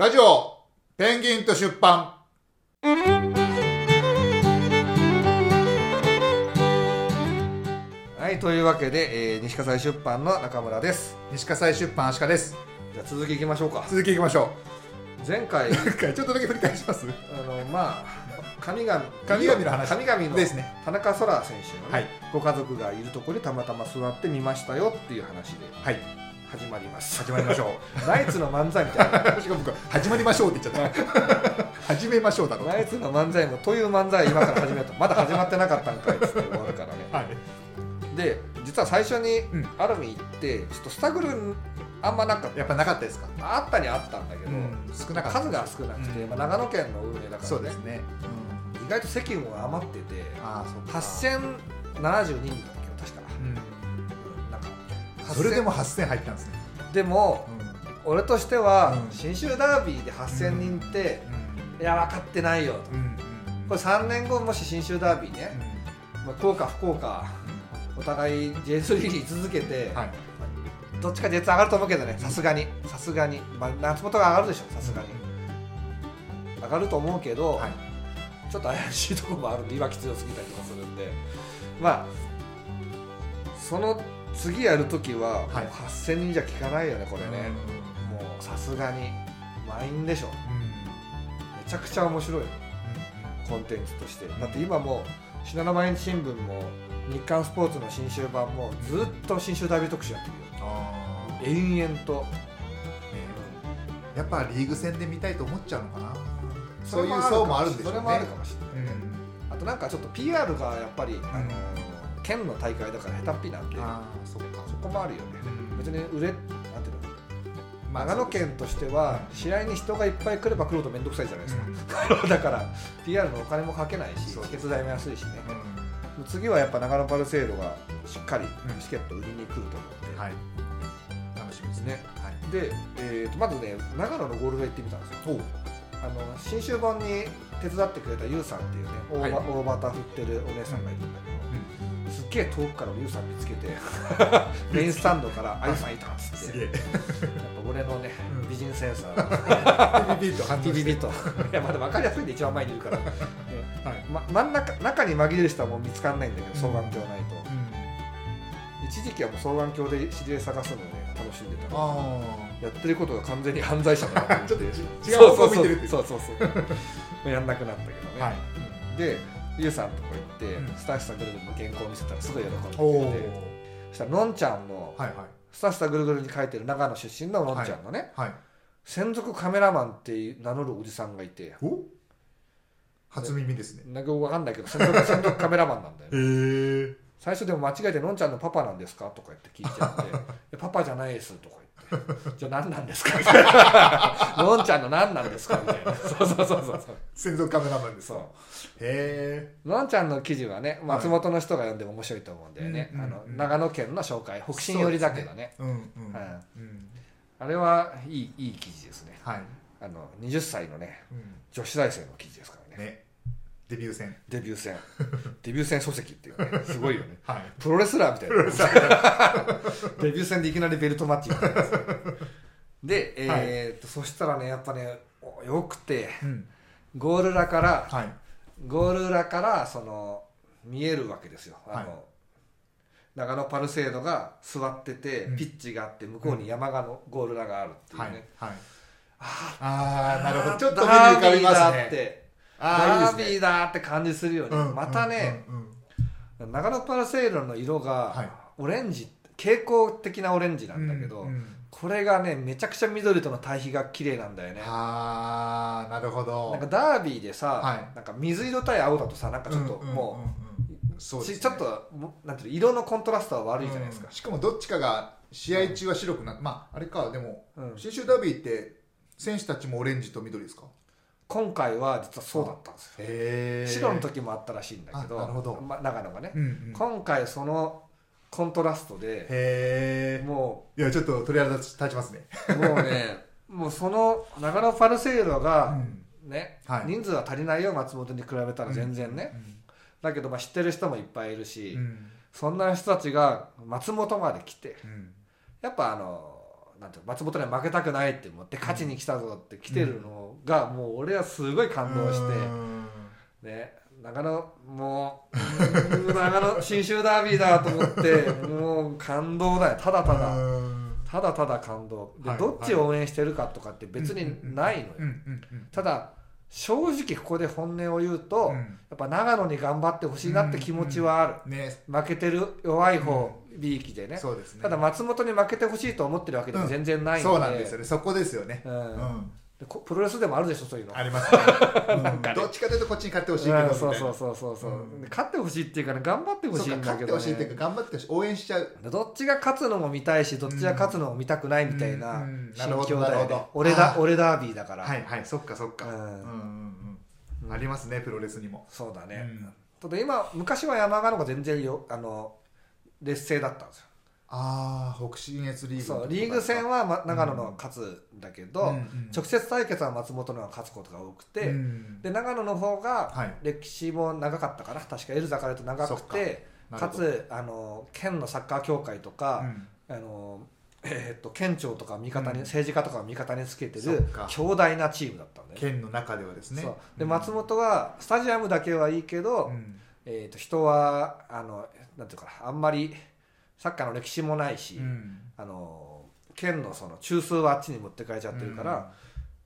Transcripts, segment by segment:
ラジオペンギンと出版。はいというわけで、えー西葛西出版の中村です。西葛西出版アシカです。じゃあ続きいきましょうか。続きいきましょ前回うちょっとだけ振り返します？あのまあ神々神々の話。神々のですね。田中空選手の、ねはい。ご家族がいるところにたまたま座ってみましたよっていう話で。はい始まります。始まりましょナイツの漫才みたいな。うしかも僕始まりましょうって言っちゃった始めましょうだろうナイツの漫才もという漫才今から始めた。まだ始まってなかったんかいっつって終わるからね。はい。で実は最初にうん。アルミ行ってちょっとスタグルあんまなかった。やっぱなかったですか？あったにはあったんだけど、少なか数が少なくて、うん。まあ、長野県の運営だから、ね、そうですね。意外と席も余っててああそうか。8072人だったっけど確かうんなんかそれでも8000入ったんですね。でも俺としてはうん。信州ダービーで8000人って、いや分かってないよと。うんうんこれ3年後もし信州ダービーね、まあ、福岡福岡お互い J3 に居続けて、はい。どっちか J2 上がると思うけどねさすがに。さすがに、まあ、夏本が上がるでしょさすがに。上がると思うけど、はい。ちょっと怪しいところもある。んで今き強すぎたりとかするんで。まあその次やるときは、はい。もう8000人じゃ効かないよねこれね、もうさすがに。満員でしょめちゃくちゃ面白いコンテンツとして。だって今もう信濃毎日新聞も日刊スポーツの新州版もずっと新州ダービー特集やってるよ。あ延々と。ーやっぱリーグ戦で見たいと思っちゃうのかな。そういうれ層もあるんでしょうね。それもあるかもしれない、うん。あとなんかちょっと PR がやっぱり、あの県の大会だから下手っぴなんでそっか。そこもあるよね。うん。別に売れなんていうの？まあ長野県としては試合に人がいっぱい来れば来ると面倒くさいじゃないですか、だから PR のお金もかけないしそうチケット代も安いしね。うん。次はやっぱ長野パルセイロがしっかりうん。チケット売りに来ると思って、はい。楽しみですね。ねはい。で、えーとまずね長野のゴールド行ってみたんですよ。あの新州版に手伝ってくれたユウさんっていうね大,、はい。大旗振ってるお姉さんがいるんだけど、すっげえ遠くからユウさん見つけて メインスタンドから「あゆさんいた」っつって。やっぱ俺のね、うん。美人センサー。ビビビッと反応ビビビと。いやまだ分かりやすいんで一番前にいるから、ねはい。ま、真ん中中に紛れる人はもう見つかんないんだけど双眼鏡ないと、一時期はもう双眼鏡で知り合い探すのをね楽しんでた。あやってることが完全に犯罪者だなと思って。ちょっと違う方向見てるってそうそうそうそうやんなくなったけどね、あはい。でゆうさんとこ行って、うん。スタッフさんぐるぐるの原稿を見せたらすごい喜んでくれてそしたらのんちゃんの、はいはい。スタスタぐるぐるに書いてる長野出身ののんちゃんのね、はい。専属カメラマンって名乗るおじさんがいて。お？初耳ですね。なんか分かんないけど専属専属カメラマンなんだよ、ね、へえ最初でも間違えて「のんちゃんのパパなんですか?」とか言って聞いちゃって「いやパパじゃないです」とか言って「じゃあ何なんですか?」みたいな「のんちゃんの何なんですか?」みたいな。そうそうそうそうそう。専属カメラマンですそかへうのんちゃんの記事はね松本の人が読んでも面白いと思うんだよね、うんうんあのうん長野県の紹介北進寄りだけどね。えうんうんうん。うん。あれはいいいい記事ですね。はい。あの20歳のねうん。女子大生の記事ですからね。ねデビュー戦。デビュー戦。デビュー戦書籍っていうね。すごいよね。はい。プロレスラーみたいな。デビュー戦でいきなりベルトマッチみたいなで、えーとそしたらねやっぱねおよくてうん。ゴール裏からはい。ゴール裏からその見えるわけですよ。あの、はい。長野パルセードが座ってて、うん。ピッチがあって向こうに山がのゴール裏があるっていうはい。ね、はい。あああなるほど。ちょっとダ目に浮かびますね。だってあダービーだって感じするよね、ですねまたね、うんうん。うん長野パルセードの色はがい。オレンジ蛍光的なオレンジなんだけど、うんうん。これがねめちゃくちゃ緑との対比が綺麗なんだよね。ああなるほど。なんかダービーでさ、はい。なんか水色対青だとさなんかちょっとうんうんもうん。うね。ちちょっともなんていうの色のコントラストは悪いじゃないですか。うん、しかもどっちかが試合中は白くなってまああれかでもうん。信州ダービーって選手たちもオレンジと緑ですか？今回は実はそうだったんですよ。へ白の時もあったらしいんだけどあなるほど。ま、長野がね、うんうん。今回そのコントラストでもいやちょっと鳥肌立ちますね。うもうね もうその長野パルセイロうがん。ね、はい。人数は足りないよ松本に比べたら全然ね、だけどまあ知ってる人もいっぱいいるし、うんうん。そんな人たちが松本まで来てうん。やっぱあのなんていうの松本には負けたくないって思って勝ちに来たぞって来てるのが、もう俺はすごい感動して、うん。ね長野もう長野 信州ダービーだと思ってもう感動だよ。ただただ。うん。ただただ感動。で、はいどっちを応援してるかとかって別にないのよ、うんうんうんただ正直ここで本音を言うと、うん。やっぱ長野に頑張ってほしいなって気持ちはある、ね。負けてる弱い方 B 期でね、そうですね。ただ松本に負けてほしいと思ってるわけでも全然ないので、そうなんですよね。そこですよね。うん。プロレスでもあるでしょそういうの。ありますね。うん。なんかね。どっちかというとこっちに勝ってほしいけどうんそうそうそうそうそう、うんで勝ってほしいっていうかね頑張ってほしいんか勝ってだけど、ね、ほしいっていうか頑張ってほしい応援しちゃうでどっちが勝つのも見たいしどっちが勝つのも見たくないみたいな心境だよね。俺だ俺ダービーだから、はいはい。そっかそっか。ううんんうんうん。ありますねプロレスにも。そうだね、うん。ただ今昔は山鹿の方が全然よあの劣勢だったんですよ。ああ北信越リーグそうリーグ戦は、ま、長野のが勝つんだけど、うんうん直接対決は松本のが勝つことが多くて、うん。で長野の方がはい。歴史も長かったかな確かエルザからと長くてか。つあの県のサッカー協会とか、うん。あのえーっと県庁とか味方に、うん。政治家とかを味方につけてる強大なチームだったんだよね。県の中ではですね。で松本はスタジアムだけはいいけど、うんえー、と人はあのなんていうかなあんまりサッカーの歴史もないし、うん。あの県のその中枢はあっちに持ってかれちゃってるから、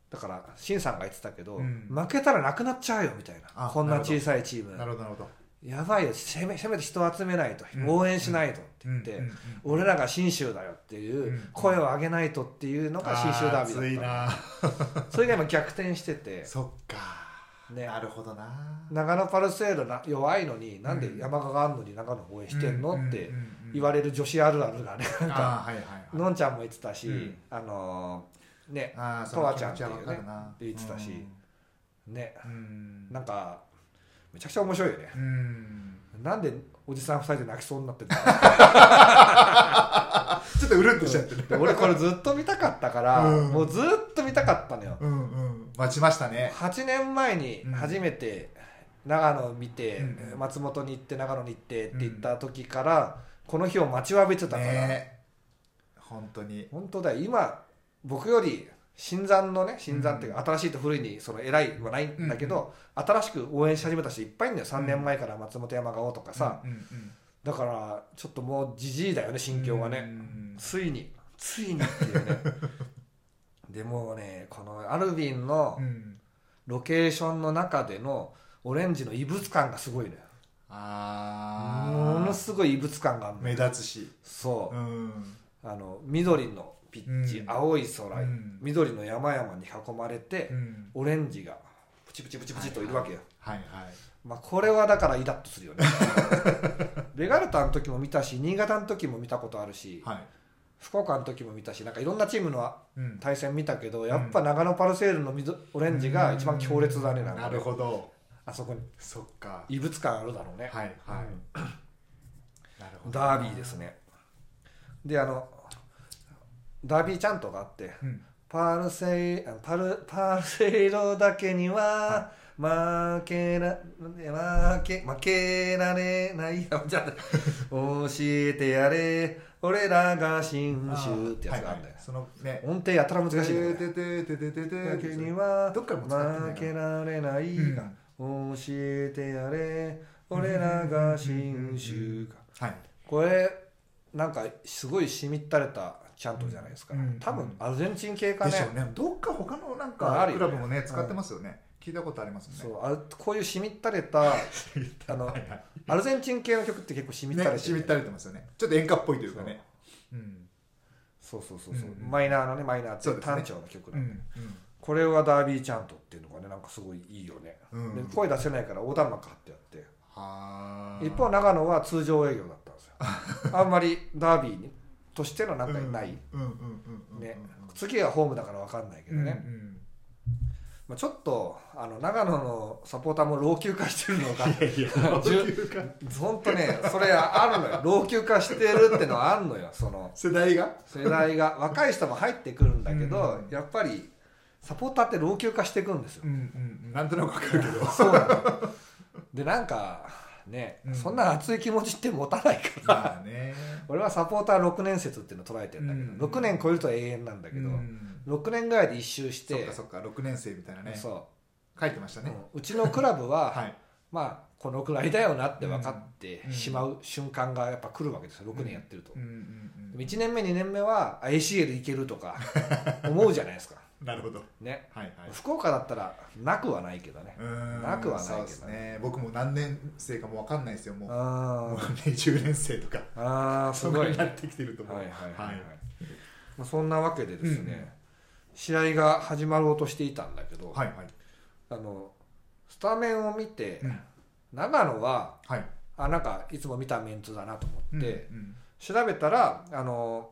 だから新さんが言ってたけど、うん。負けたらなくなっちゃうよみたいなあこんな小さいチーム。なるほど。なるほど。やばいよせめせめて人を集めないと、うん応援しないとって言って、うん。うん。うん。俺らが信州だよっていううん。声を上げないとっていうのが信州ダービーだった。なそれが今逆転してて、そっかね、なるほどな。長野パルセールな弱いのになんで山鹿があんのに長野応援してんの、って言われる女子あるあるがねなんかはいはいはい。のんちゃんも言ってたし、うん。あのーねとわちゃんってな言ってたしね。うん。なんかめちゃくちゃ面白いよね。うん。なんでおじさん二人で泣きそうになってるちょっとうるっとしちゃってるの俺これずっと見たかったから、うん。もうずっと見たかったのよ。うんうん。待ちましたね。8年前にうん。初めて長野を見て、うん。松本に行って長野に行ってって言った時から、この日を待ちわびてたから、ね。本当に。本当だよ。今僕より新参のね新参っていうか、新しいと古いにその偉いはないんだけど、新しく応援し始めた人いっぱいいるんだよ。3年前から松本山川とかさ、うんうんだからちょっともうじじいだよね心境がね、うん。ついに。ついにっていうね。でもうねこのアルビンのうん。ロケーションの中でのオレンジの異物感がすごいのよ。あものあすごい異物感があ目立つし。そう。う、ん。あの緑のピッチ、うん。青い空、うん。緑の山々に囲まれて、うん。オレンジがプチプチプチプチといるわけよ、はいはい。まあ、これはだからイラッとするよね。ベガルタの時も見たし新潟の時も見たことあるしはい。福岡の時も見たしなんかいろんなチームのうん。対戦見たけどやっぱ長野パルセールの緑オレンジが一番強烈だねなんかね。なるほど。あそこに。そっか。異物感あるだろうね、はいはい。なるほど。ダービーですね。であのダービーチャントがあってうんパルセイあパルパルセイロだけには負けら負け負けられない。あじゃあ教えてやれ。俺らが新州ってやつがあるんだよ、はいはい。そのね。音程やたら難しいててててててだけにはどっからも負けられない。が、教えてやれ。俺らが新州か。はい。これなんかすごいしみったれたチャントじゃないですか、うん。多分アルゼンチン系かね。ね。どっか他のなんあかクラブもね使ってますよね。聞いたことありますそね。うあこういうしみったれた あのアルゼンチン系の曲って結構しみったれてるね。しみったれてますよね。ちょっと演歌っぽいというかね。う。ん。そうそうそうそう、うんマイナーのねマイナーって単調の曲うなんで、んこれはダービーチャントっていうのがねなんかすごいいいよね、声出せないから横断幕貼ってあって。はあ一方長野は通常営業だったんですよ。あんまりダービーにとしてのなんかない、ね。次はホームだから分かんないけどね、うんまあ、ちょっとあの長野のサポーターも老朽化してるのが 本当ねそれあるのよ。老朽化してるってのはあるのよその。世代が？世代が。若い人も入ってくるんだけど、うんやっぱりサポーターって老朽化していくんですよ。うんうん。なんとなくわかるけど。そうなの。でなんかね、うん。そんな熱い気持ちって持たないから、まあね。俺はサポーター6年説っていうのを捉えてるんだけど、うん。6年超えると永遠なんだけど、うん。6年ぐらいで一周してそっかそっか6年生みたいなね。そ書いてましたう、ねうちのクラブは、はい。まあこのくらいだよなって分かってうんしまう瞬間がやっぱ来るわけですよ。6年やってると、うんうんうんでも1年目2年目はあ ACA でいけるとか思うじゃないですかなるほど。ね。はいはい。福岡だったらなくはないけどね。うんなくはないけどね。ね。僕も何年生かも分かんないですよもう。もあう20年生とか。ーあーすそごいになってきてると思う。はいはいはい、はい。はい。まあ、そんなわけでですね、うん試合が始まろうとしていたんだけど、はいはい。あのスタメンを見て、うん。長野ははい。あなんかいつも見たメンツだなと思って、うん。調べたらあの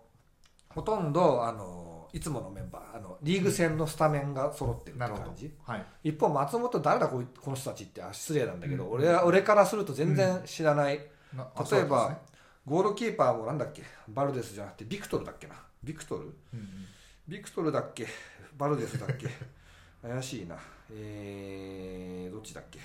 ほとんどあのいつものメンバーあのリーグ戦のスタメンが揃ってるって感じ、はい。一方松本誰だこいこの人たちってあ失礼なんだけど、うん。俺は俺からすると全然知らない、なあ例えばね。ゴールキーパーもなんだっけ？バルデスじゃなくてビクトルだっけな？ビクトル？うんうん。ビクトルだっけ？バルデスだっけ？怪しいな。えー、どっちだっけ？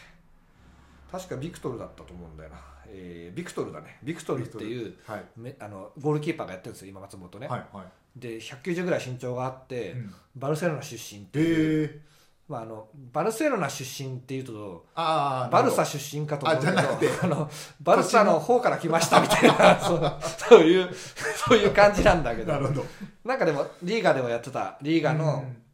確かビクトルだったと思うんだよな、えー、ビクトルだね。ビクトル。っていうはい。めあのゴールキーパーがやってるんですよ今松本ね、はいはい。で190ぐらい身長があって、うん。バルセロナ出身っていう、ええまあ、あのバルセロナ出身っていうとああバルサ出身かと思うけど あのバルサの方から来ましたみたいな そうそういうそういう感じなんだけど。なるほど。なんかでもリーガでもやってたリーガのうん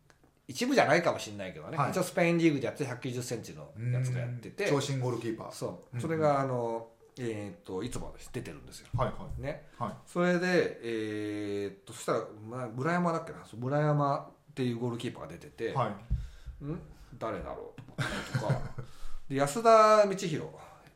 一部じゃないかもしれないけどね、はい。一応スペインリーグでやって1 9 0ンチのやつがやってて。長身ゴールキーパー。そう。うん。それがあの、えー、といつも出てるんですよ。はいはい。ね。はいそれでえー、っとそしたら、まあ、村山だっけな。村山っていうゴールキーパーが出てて、はい。ん？誰だろうとか。で安田道弘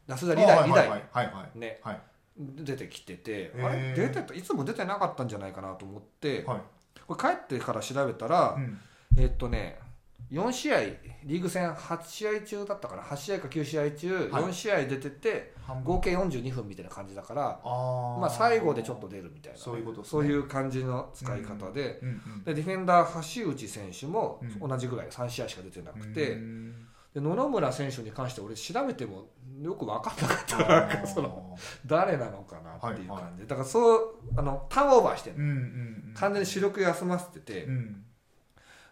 安田理あ大理大はいはい。ね。はい。出てきてて、あれ？出てた？いつも出てなかったんじゃないかなと思って、はい。これ帰ってから調べたら、うんえーっとね4試合リーグ戦8試合中だったかな？8試合か9試合中はい。4試合出てて合計42分みたいな感じだから、まあ、最後でちょっと出るみたいなそういうことそういう感じの使い方で,、でディフェンダー橋内選手もうん。同じぐらい3試合しか出てなくて、うん。で野々村選手に関して俺調べてもよく分かんなかった。あなんかーその誰なのかなっていうはい感じ、だからそうあのターンオーバーしてる完全に主力休ませてて、うん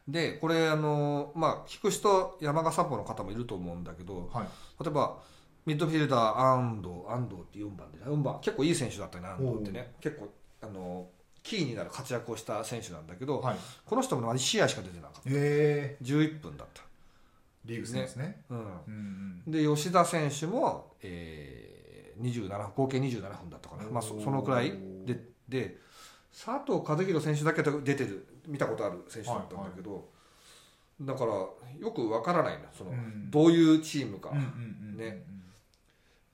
でこれあのまあ聞く人山賀サポの方もいると思うんだけどはい。例えばミッドフィルダー安藤安藤って4番で4番結構いい選手だったね安藤ってね。結構あのキーになる活躍をした選手なんだけど、はい。この人も1試合しか出てなかった。え。え11分だった、リーグ戦ですね。うん、うんうん。で吉田選手も、えー、27合計27分だったかな、まあ、そそのくらいでで佐藤和弘選手だけ出てる見たことある選手だったんだけど、だからよくわからないなその、うん。どういうチームか、うんうんうんね。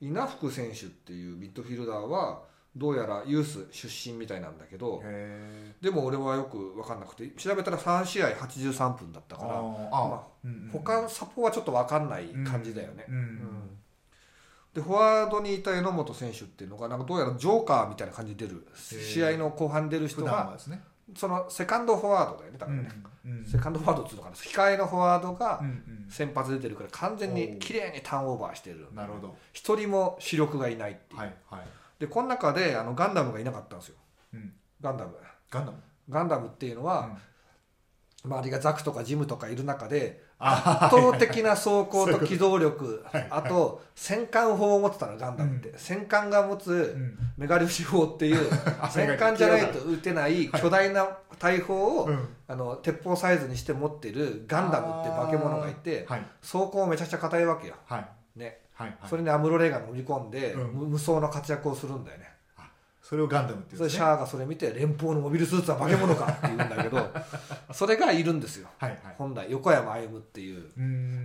稲福選手っていうミッドフィルダーはどうやらユース出身みたいなんだけどへでも俺はよく分かんなくて調べたら3試合83分だったーからあーまあうんうん他のサポはちょっと分かんない感じだよね。うんうん。うんでフォワードにいた榎本選手っていうのがなんかどうやらジョーカーみたいな感じで出るー。試合の後半出る普人がね。そのセカンドフォワードだよねだからね、うんうんセカンドフォワードっていうのかな。控えのフォワードがうんうん。先発出てるから完全に綺麗にターンオーバーしてる。なるほど。一人も主力がいないっていう、はいはい。でこの中であのガンダムがいなかったんですよ。うん。ガンダム。ガンダム？ガンダムっていうのは、周りがザクとかジムとかいる中であ圧倒的な走行と機動力。はい。あと戦艦砲を持ってたのガンダムって、戦艦が持つうん。メガ粒子砲っていう あ戦艦じゃないと撃てない巨大な大砲を、うん。あの鉄砲サイズにして持ってるガンダムって化け物がいてはい。走行めちゃくちゃ硬いわけよ、はい。ね、はい。はい。それにアムロレイが乗り込んで、無双の活躍をするんだよねそれをガンダムっていそうね。シャアがそれ見て連邦のモビルスーツは化け物かって言うんだけど それがいるんですよ。はいはい。本来横山歩夢っていう。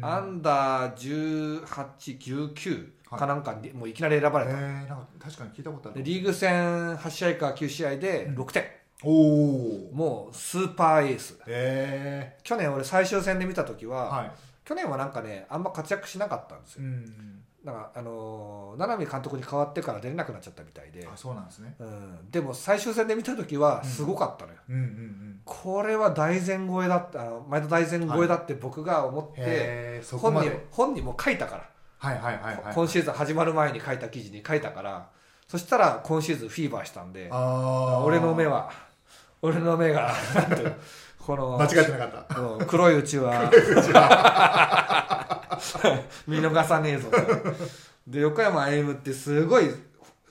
アンダー1819かなんかにもういきなり選ばれた、えー、なんか確かに聞いたことあるでリーグ戦8試合か9試合で6点、おおもうスーパーエース。え去年俺最終戦で見た時ー、は、はい。去年はなんかねあんま活躍しなかったんですよ、うんなんかあのー、七海監督に代わってから出れなくなっちゃったみたいで、あそうなんですね。うん、でも最終戦で見た時はすごかったのよ、うんうんうん。これは大前超えだった前田大前超えだって僕が思って、へえそこ本にまで。本にも書いたから。はいはいはいはい。今シーズン始まる前に書いた記事に書いたから。そしたら今シーズンフィーバーしたんで俺の目は俺の目がこの間違ってなかった。うん黒いうちは 見逃さねえぞ。とで横山歩夢ってすごい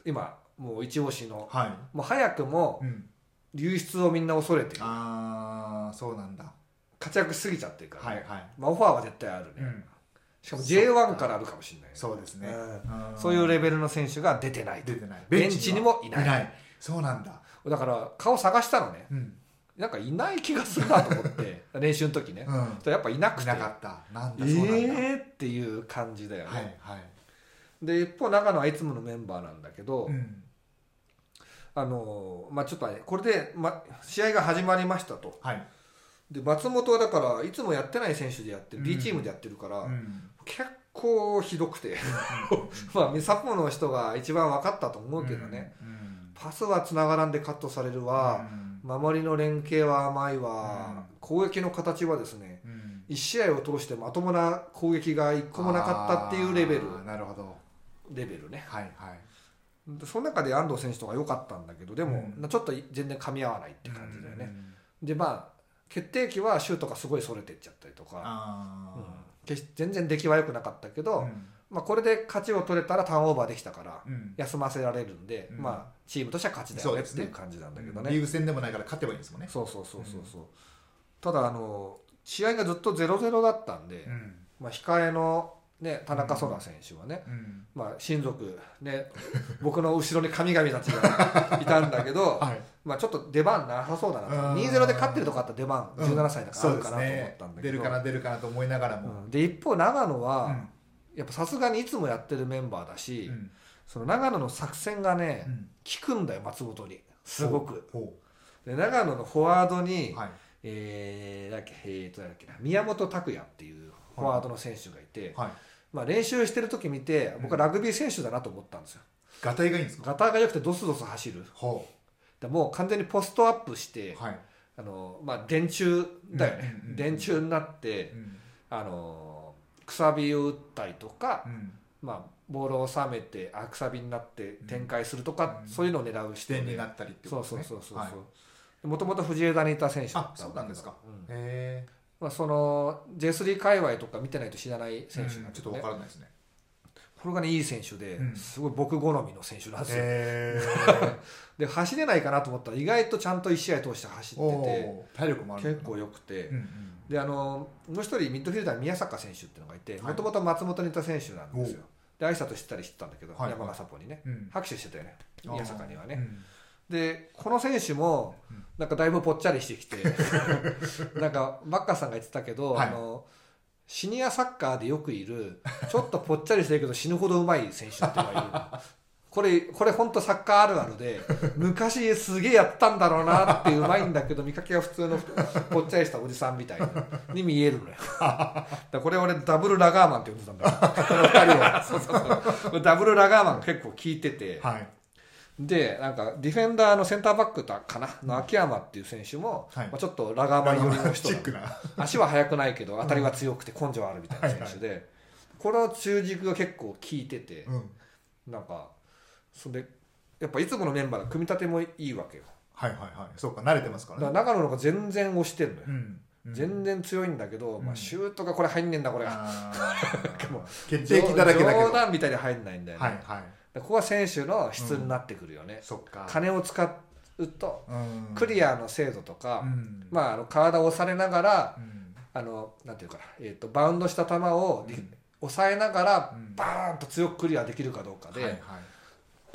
今もう一押しの。はい、もう早くもうん、流出をみんな恐れてる。ああそうなんだ。活躍しすぎちゃってるから、はいはい、まあ、オファーは絶対あるね、うん、しかも J1 からあるかもしれないそうですね、うん。んそういうレベルの選手が出てないと。出てない。ベンチにもいない。いない。そうなんだ、だから顔探したのね。うんなんかいない気がするなと思って 練習の時ね、うん、やっぱいなくて。いなかった。なんえだそうなんだ、ーっていう感じだよね、はいはい、で一方長野はいつものメンバーなんだけど、うん、あのまあちょっとねこれで、ま、試合が始まりましたと。はい、で松本はだからいつもやってない選手でやってる、うん。B チームでやってるから、うん。結構ひどくて。まあサポの人が一番分かったと思うけどね、、うん。パスは繋がらんでカットされるわ、守りの連携は甘いわ、うん。攻撃の形はですねうん。うん1試合を通してまともな攻撃が1個もなかったっていうレベル。なるほど。レベルね。はいはい。でその中で安藤選手とか良かったんだけどでも、うん。ちょっと全然噛み合わないって感じだよね、でまあ決定機はシュートがすごいそれてっちゃったりとか、あうん。全然出来は良くなかったけど、あうんまあ、これで勝ちを取れたらターンオーバーできたからうん。休ませられるんで、うん。まあ、チームとしては勝ちだよねっていう感じなんだけどね。リーグ戦でもないから勝てばいいんですもんね。そうそうそうそう。そう、ただあの試合がずっと0-0だったんで、うん。まあ、控えの、ね、田中空選手はね、うん。まあ、親族、ね、僕の後ろに神々たちがいたんだけど、はい。まあ、ちょっと出番なさそうだなと。うん。2-0で勝ってるとこあったら出番うん。17歳だからあるかなと思ったんだけど、出るかな出るかなと思いながらも。うん。で一方長野は、うんやっぱさすがにいつもやってるメンバーだし、うん。その長野の作戦がね、うん。効くんだよ松本に。すごく。ほで長野のフォワードに、うはい。えー、だっけえーとだっけな宮本拓也っていうフォワードの選手がいて、はい。まあ、練習してる時見て僕はラグビー選手だなと思ったんですよ、ガタイがいいんですか？ガターが良くてドスドス走る。ほでもう完全にポストアップして、うはい。あのまあ、電柱だよね、うんうんうん電柱になってうん。あのくさびを打ったりとか、うん。まあ、ボールを収めてあくさびになって展開するとか、うん。そういうのを狙う視点になったりってそうことですねそうそうそうはい。もともと藤枝にいた選手だったあそうなんですか。うん。へまあ、その J3 界隈とか見てないと知らないえ選手なんちょっとわですね、からないですねこれがねいい選手で、うん。すごい僕好みの選手なんですよ、へ で走れないかなと思ったら意外とちゃんと1試合通して走えっててお体力もある結構良くて、うんうん。であのもう一人ミッドフィルダー宮坂選手っていうのがいてはい。もともと松本にいた選手なんですよ。で挨拶してたりしてたんだけど、はい山笠ポにね。うん。拍手してたよね宮坂にはね、うん。でこの選手もうん。なんかだいぶぽっちゃりしてきて なんかバッカーさんが言ってたけど、はい。あのシニアサッカーでよくいるちょっとぽっちゃりしてるけど死ぬほどうまい選手っていうのがいる これこれ本当サッカーあるあるで昔すげえやったんだろうなっていううまいんだけど見かけは普通のぽっちゃりしたおじさんみたいなに見えるのよ。だこれ俺ダブルラガーマンって呼んでたんだ ダブルラガーマン結構効いててはいでなんかディフェンダーのセンターバックだかなの秋山っていう選手も、はい。まあ、ちょっとラガーマン寄りの人足は速くないけど当たりは強くて根性あるみたいな選手で、この中軸が結構効いててうん。なんかそれでやっぱいつものメンバーの組み立てもいいわけよ。はいはいはい。そうか慣れてますかだかららね長野の方が全然押してるのよ、うん。全然強いんだけど、まあ、うんシュートがこれ入んねえんだこれ。が、決定機だらけだけど。冗談みたいに入んないんだよね、はいはいここは選手の質になってくるよね、そっか。金を使うとうん。クリアの精度とか、うん。まあ、あの体を押されながらうん。あのなんていうかな、えー、とバウンドした球を、うん。抑えながらうん。バーンと強くクリアできるかどうかで、はいはい。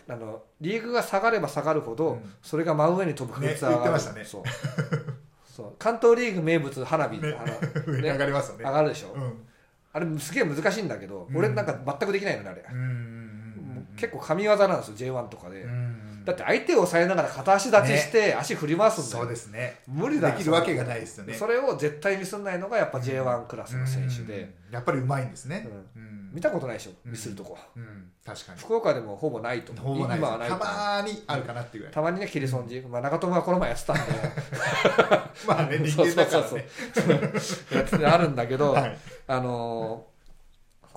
あのリーグが下がれば下がるほど、うん。それが真上に飛ぶ確率が上がる、ねね。そう。そう。関東リーグ名物花火、ね 上がりますよね。上がるでしょ、うん。あれすげえ難しいんだけど、うん。俺なんか全くできないのねあれ、うん結構神業なんですよ J1 とかで、うんだって相手を抑えながら片足立ちして足振り回すんだよ、そうですね。無理だできるわけがないですよね。それを絶対ミスんないのがやっぱ J1 クラスの選手で、うんやっぱりうまいんですね。うん。うん。見たことないでしょ？うん。ミスるとこ、うん。確かに。福岡でもほぼないと。思うほぼない今はないとたまにあるかなっていうぐらい。たまにね切り損じ、まあ、長友がこの前やってたんで。まあね人間だからそうねあるんだけど、はい。あのー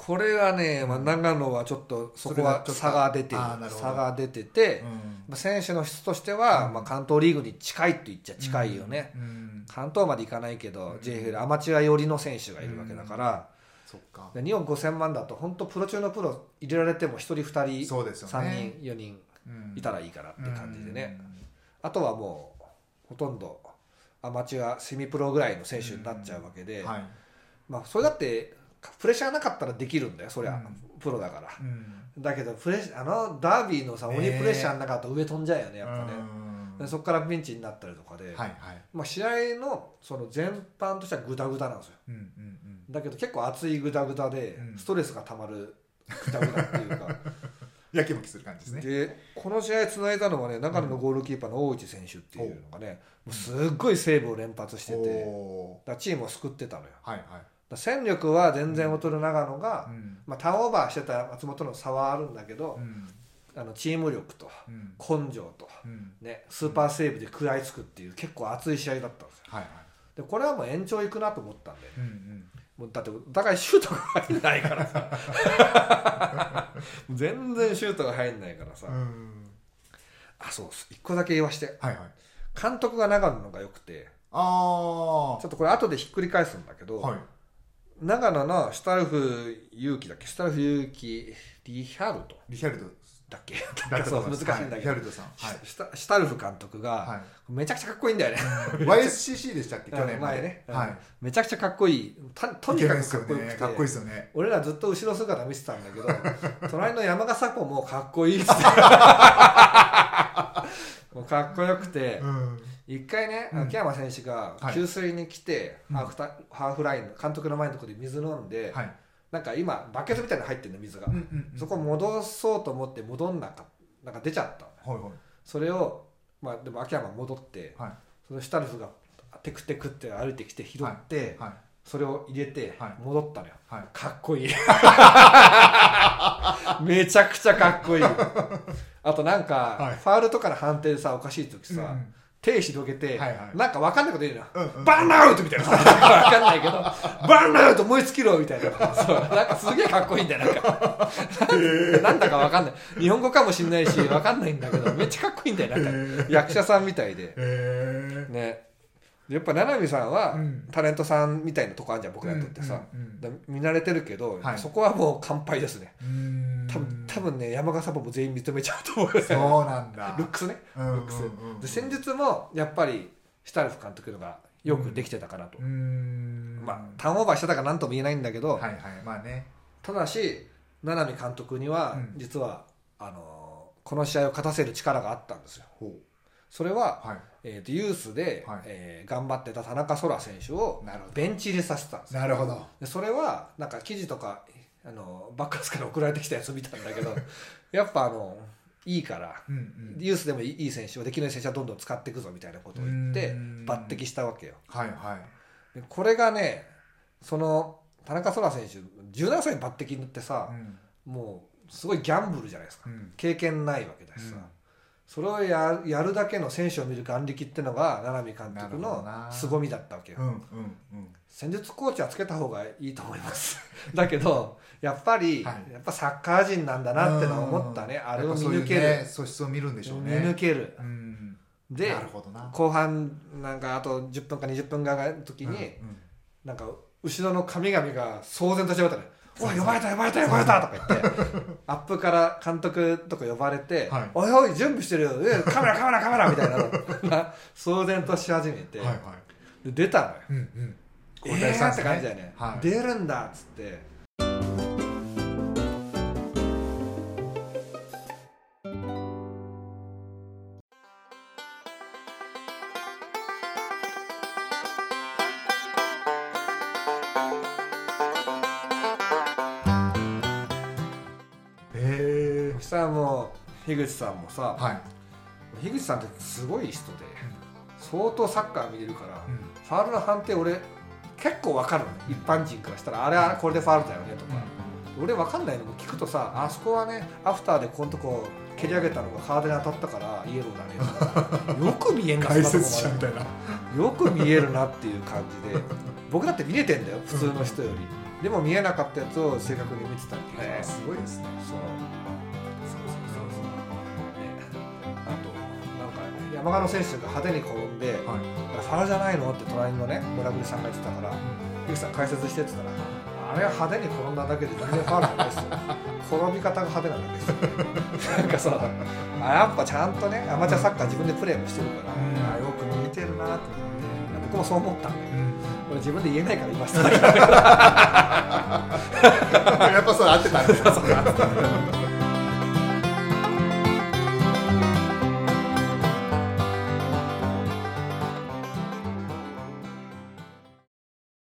これはね、まあ、長野はちょっとそこは差が出て差が出てて、うん。まあ選手の質としては、うん。まあ、関東リーグに近いって言っちゃ近いよね、うん。関東まで行かないけど、うん。JFL アマチュア寄りの選手がいるわけだから、そっか。で2億5000万だと本当プロ中のプロ入れられても1人2人、そうですよ3ね人4人うん。いたらいいかなって感じでね、あとはもうほとんどアマチュアセミプロぐらいの選手になっちゃうわけで、まあ、それだってプレッシャーなかったらできるんだよそりゃ、うん。プロだから。うん。だけどプレッシあのダービーのさ鬼プレッシャーの中だと上飛んじゃうよねやっぱね、うんでそこからピンチになったりとかで、はいはい。まあ、試合のその全般としてはグダグダなんですよ。うんうんうん。だけど結構熱いグダグダでうん。ストレスがたまるグダグダっていうか、やきもきする感じですね。でこの試合つないだのはね長野のゴールキーパーの大内選手っていうのがね、もうすっごいセーブを連発してて、だかおらチームを救ってたのよ。はいはい。ら戦力は全然劣る長野が、うん。まあ、ターンオーバーしてた松本の差はあるんだけど、うん。あのチーム力とうん。根性と、うん。ね、スーパーセーブで食らいつくっていう結構熱い試合だったんですよ。はいはい。でこれはもう延長いくなと思ったんで。うんうん。もうだってお互いシュートが入んないからさ。全然シュートが入んないからさ、うん。あそう一個だけ言わして。はいはい。監督が長野のが良くてあちょっとこれ後でひっくり返すんだけど、あはい長野のシュタルフ勇気だっけ？シュタルフ勇気リヒャルト？リヒャルドだっけ？そう難しいんだはいリけど、ヒャルドさん。はい。シュタシュタルフ監督がはめちゃくちゃかっこいいんだよね、い YSCC でしたっけ？去年前ね、はい。めちゃくちゃかっこいい。たとにかくかっこよくてね。かっこいいですよね。俺らずっと後ろ姿見てたんだけど 隣の山笠子もかっこいいっつってもうかっこよくてうん。一回ねうん。秋山選手がはい。給水に来て、うん。ハーフタハーフラインの監督の前のところで水飲んで、はい。なんか今バケツみたいなの入ってるの水が、うんうんうん。そこ戻そうと思って戻んなかなんか出ちゃった。のはいはい。それをまあでも秋山戻って、はい。そのシュタルフがテクテクって歩いてきて拾って、はいそれを入れてはい。戻ったのよ、はい。かっこいい。めちゃくちゃかっこいい。あとなんか、はい。ファールとかの判定でさおかしい時さ、うん手広げて、はいはい。なんか分かんないこと言うのよ、うんうんバンアウトみたいな。さ分かんないけどバンアウト燃え尽きろみたいな。そう。なんかすげえかっこいいんだよなんか。なんだか分かんない。日本語かもしんないし分かんないんだけどめっちゃかっこいいんだよなんか。役者さんみたいで。へね。でやっぱ七海さんは、うん。タレントさんみたいなとこあるじゃん僕らにとってさ、見慣れてるけど、はい。そこはもう完敗ですね。うん。多分多分ね山笠も全員認めちゃうと思うよそうなんだ。ルックスね。うんうんルックス。うんで戦術もやっぱりシュタルフ監督のがよくできてたかなと、うん。まあターンオーバーしてたかなんとも言えないんだけど、はいはい。まあね。ただし七海監督にはうん。実は、あのーこの試合を勝たせる力があったんですよ。ほそれは、うはいえーとユースで、はい。えー頑張ってた田中空選手をベンチ入れさせたんですよ。なるほど。でそれはなんか記事とかあのバッカスから送られてきたやつ見たんだけど やっぱあのいいからうんうん。ユースでもいい選手をできない選手はどんどん使っていくぞみたいなことを言ってうん。抜擢したわけよ。はいはい。でこれがねその田中空選手17歳に抜擢にってさうん。もうすごいギャンブルじゃないですか。うん。経験ないわけだしさ、うんそれをややるだけの選手を見る眼力っていうのが七海監督の凄みだったわけよ、うんうんうん。戦術コーチはつけた方がいいと思います。だけどやっぱり、はい。やっぱサッカー人なんだなってのは思ったね。うんあれを見抜ける、ね素質を見るんでしょう見ね抜ける。うん。で後半なんかあと10分か20分がの時に、うんうん。なんか後ろの神々が騒然としちゃったね「おい呼ばれた呼ばれた呼ばれた」とか言って。アップから監督とか呼ばれてはい。おいおい準備してるよ。えカメラカメラカメラ」みたいな。騒然とし始めて、はいはい。で出たのよ。うんうん。えーって感じだよね、はい。出るんだっつって樋口さんもさ、はい。樋口さんってすごい人で、相当サッカー見れるから、うん。ファールの判定俺結構わかるの。ね一般人からしたらあれはこれでファールだよねとか、俺わかんないのも聞くとさあそこはねアフターでこのとこ蹴り上げたのがハードに当たったからイエローだねとか。よく見えんな解説者みたいな。よく見えるなっていう感じで。僕だって見れてんだよ普通の人より、でも見えなかったやつを正確に見てたりとか、へえすごいですね。そう山鹿の選手が派手に転んで、はい。ファウルじゃないのって隣のね村口さんが言ってたから「ゆきさん解説して」って言ったら「あれは派手に転んだだけで全然ファウルじゃないですよ。転び方が派手なだけですよ」なんかさあやっぱちゃんとねアマチュアサッカー自分でプレーもしてるから、うん。あよく見てるなと思って僕もそう思ったんだようん。俺自分で言えないから言いました。やっぱそう合ってたんですね